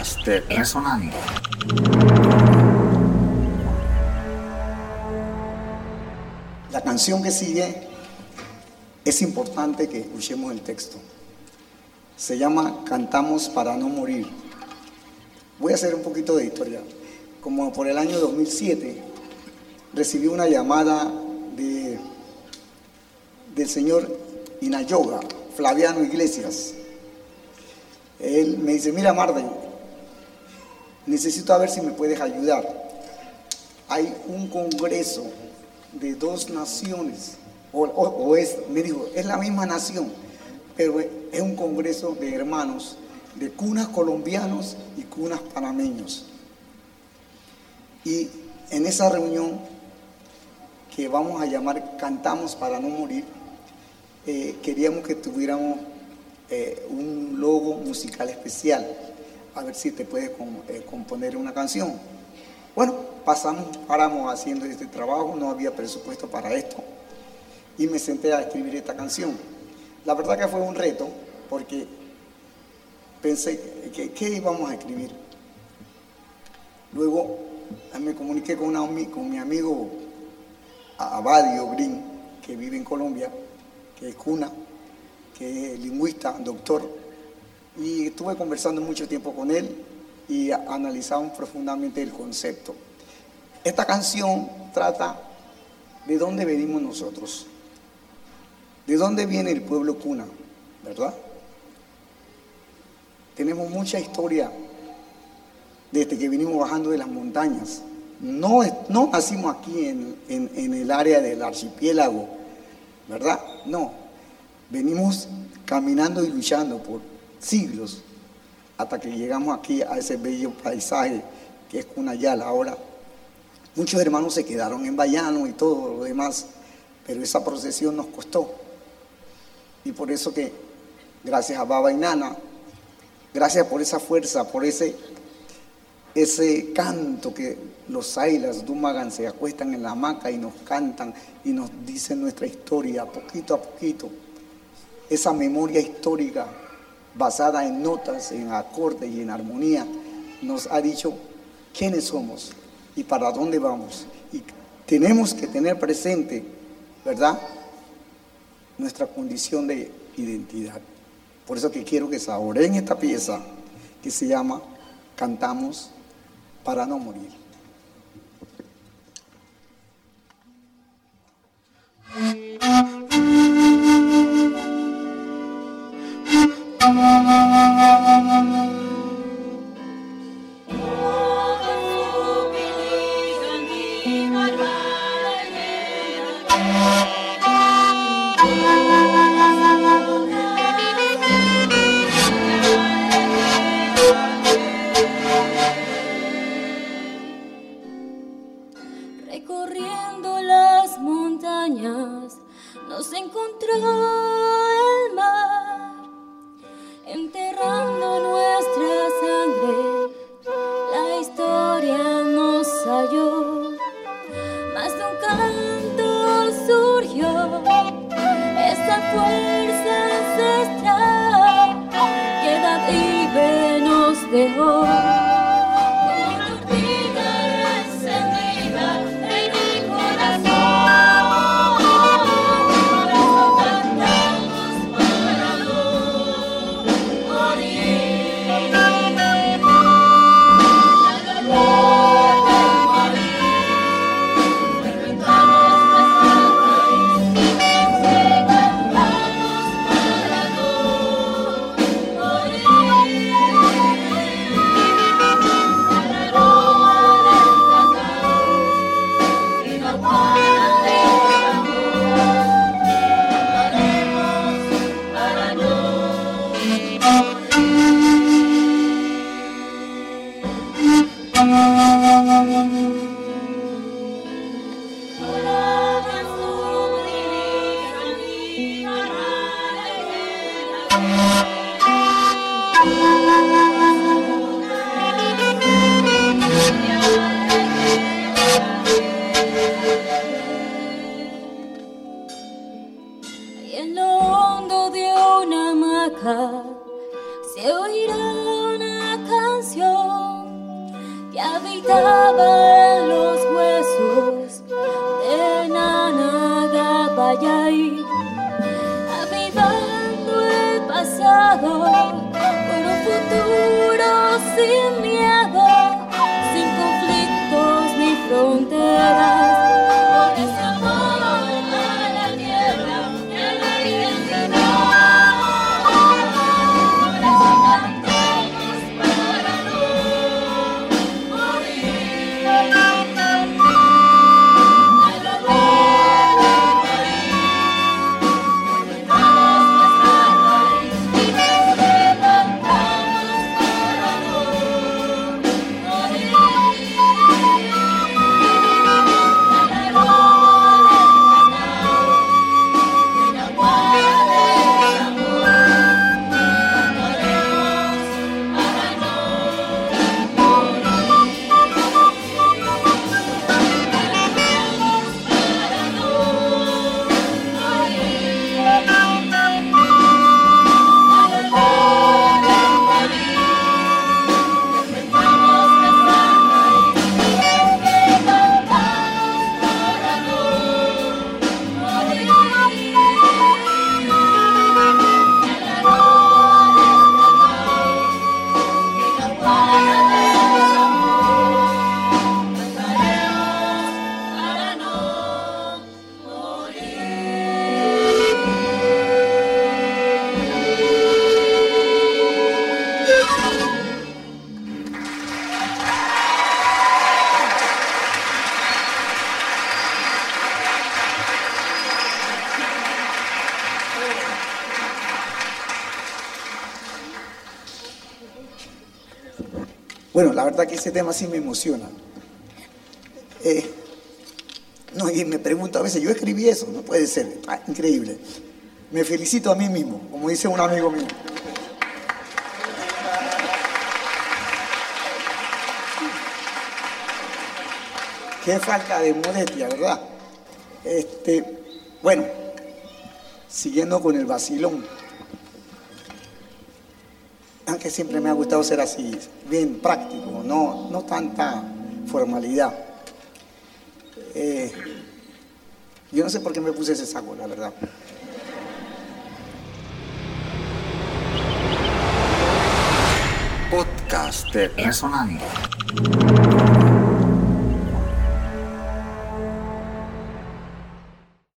de Resonando. La canción que sigue es importante que escuchemos el texto. Se llama Cantamos para no morir. Voy a hacer un poquito de historia. Como por el año 2007 recibí una llamada de, del señor Inayoga, Flaviano Iglesias. Él me dice, mira Marden, necesito a ver si me puedes ayudar. Hay un congreso de dos naciones, o, es, me dijo, es la misma nación, pero es un congreso de hermanos, de cunas colombianos y cunas panameños. Y en esa reunión que vamos a llamar Cantamos para no morir, eh, queríamos que tuviéramos eh, un logo musical especial, a ver si te puedes eh, componer una canción. Bueno, pasamos, paramos haciendo este trabajo, no había presupuesto para esto y me senté a escribir esta canción. La verdad que fue un reto porque pensé, que qué íbamos a escribir? Luego me comuniqué con, una, con mi amigo Abadio Green, que vive en Colombia, que es cuna, que es lingüista, doctor, y estuve conversando mucho tiempo con él y analizamos profundamente el concepto. Esta canción trata de dónde venimos nosotros, de dónde viene el pueblo cuna, ¿verdad? Tenemos mucha historia desde que vinimos bajando de las montañas. No, no nacimos aquí en, en el área del archipiélago, ¿verdad? No, Venimos caminando y luchando por siglos hasta que llegamos aquí a ese bello paisaje que es Cunayala. Ahora, muchos hermanos se quedaron en Bayano y todo lo demás, pero esa procesión nos costó. Y por eso que, gracias a Baba y Nana, gracias por esa fuerza, por ese, ese canto que los Sailas Dumagan se acuestan en la hamaca y nos cantan y nos dicen nuestra historia poquito a poquito esa memoria histórica basada en notas, en acordes y en armonía, nos ha dicho quiénes somos y para dónde vamos. Y tenemos que tener presente, ¿verdad? Nuestra condición de identidad. Por eso que quiero que saboreen esta pieza que se llama Cantamos para no morir. recorriendo las montañas nos encontramos. Oh. Se oirá una canción estaba en los huesos de Nana Gapayay, avivando el pasado por un futuro sin miedo, sin conflictos ni fronteras. Bueno, la verdad que ese tema sí me emociona. Eh, no, y me pregunto a veces, yo escribí eso, no puede ser, ah, increíble. Me felicito a mí mismo, como dice un amigo mío. Qué falta de modestia, ¿verdad? Este, bueno, siguiendo con el vacilón. Aunque siempre me ha gustado ser así, bien práctico, no, no tanta formalidad. Eh, yo no sé por qué me puse ese saco, la verdad. Podcast de.